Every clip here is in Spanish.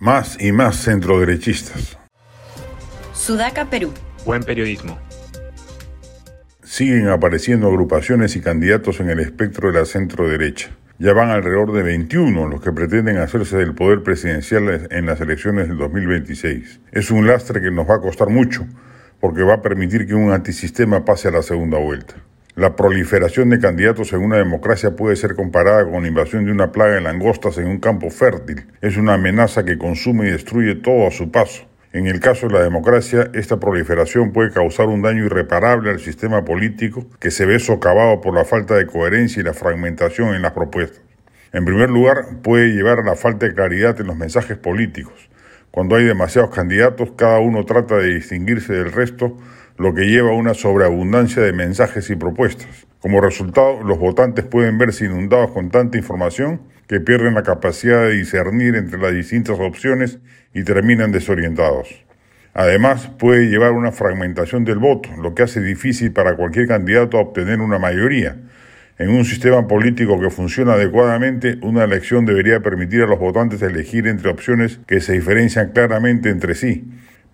Más y más centroderechistas. Sudaca, Perú. Buen periodismo. Siguen apareciendo agrupaciones y candidatos en el espectro de la centroderecha. Ya van alrededor de 21 los que pretenden hacerse del poder presidencial en las elecciones del 2026. Es un lastre que nos va a costar mucho, porque va a permitir que un antisistema pase a la segunda vuelta. La proliferación de candidatos en una democracia puede ser comparada con la invasión de una plaga de langostas en un campo fértil. Es una amenaza que consume y destruye todo a su paso. En el caso de la democracia, esta proliferación puede causar un daño irreparable al sistema político que se ve socavado por la falta de coherencia y la fragmentación en las propuestas. En primer lugar, puede llevar a la falta de claridad en los mensajes políticos. Cuando hay demasiados candidatos, cada uno trata de distinguirse del resto lo que lleva a una sobreabundancia de mensajes y propuestas. Como resultado, los votantes pueden verse inundados con tanta información que pierden la capacidad de discernir entre las distintas opciones y terminan desorientados. Además, puede llevar a una fragmentación del voto, lo que hace difícil para cualquier candidato obtener una mayoría. En un sistema político que funciona adecuadamente, una elección debería permitir a los votantes elegir entre opciones que se diferencian claramente entre sí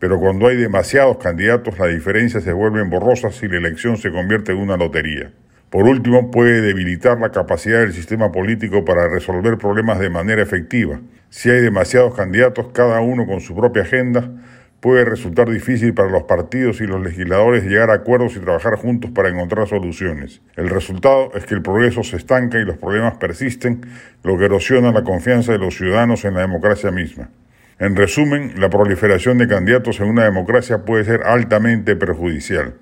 pero cuando hay demasiados candidatos las diferencias se vuelven borrosas y la elección se convierte en una lotería. Por último, puede debilitar la capacidad del sistema político para resolver problemas de manera efectiva. Si hay demasiados candidatos, cada uno con su propia agenda, puede resultar difícil para los partidos y los legisladores llegar a acuerdos y trabajar juntos para encontrar soluciones. El resultado es que el progreso se estanca y los problemas persisten, lo que erosiona la confianza de los ciudadanos en la democracia misma. En resumen, la proliferación de candidatos en una democracia puede ser altamente perjudicial.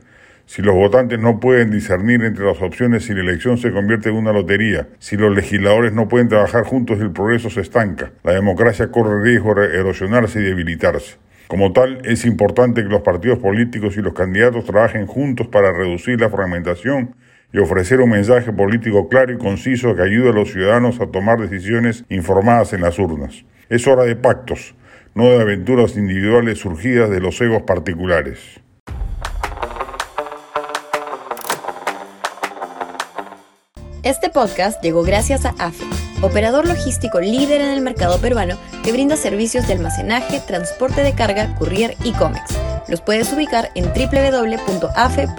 Si los votantes no pueden discernir entre las opciones y la elección se convierte en una lotería, si los legisladores no pueden trabajar juntos el progreso se estanca, la democracia corre riesgo de erosionarse y debilitarse. Como tal, es importante que los partidos políticos y los candidatos trabajen juntos para reducir la fragmentación y ofrecer un mensaje político claro y conciso que ayude a los ciudadanos a tomar decisiones informadas en las urnas. Es hora de pactos, no de aventuras individuales surgidas de los egos particulares. Este podcast llegó gracias a AFE, operador logístico líder en el mercado peruano que brinda servicios de almacenaje, transporte de carga, courier y cómics. Los puedes ubicar en www.afe.pe.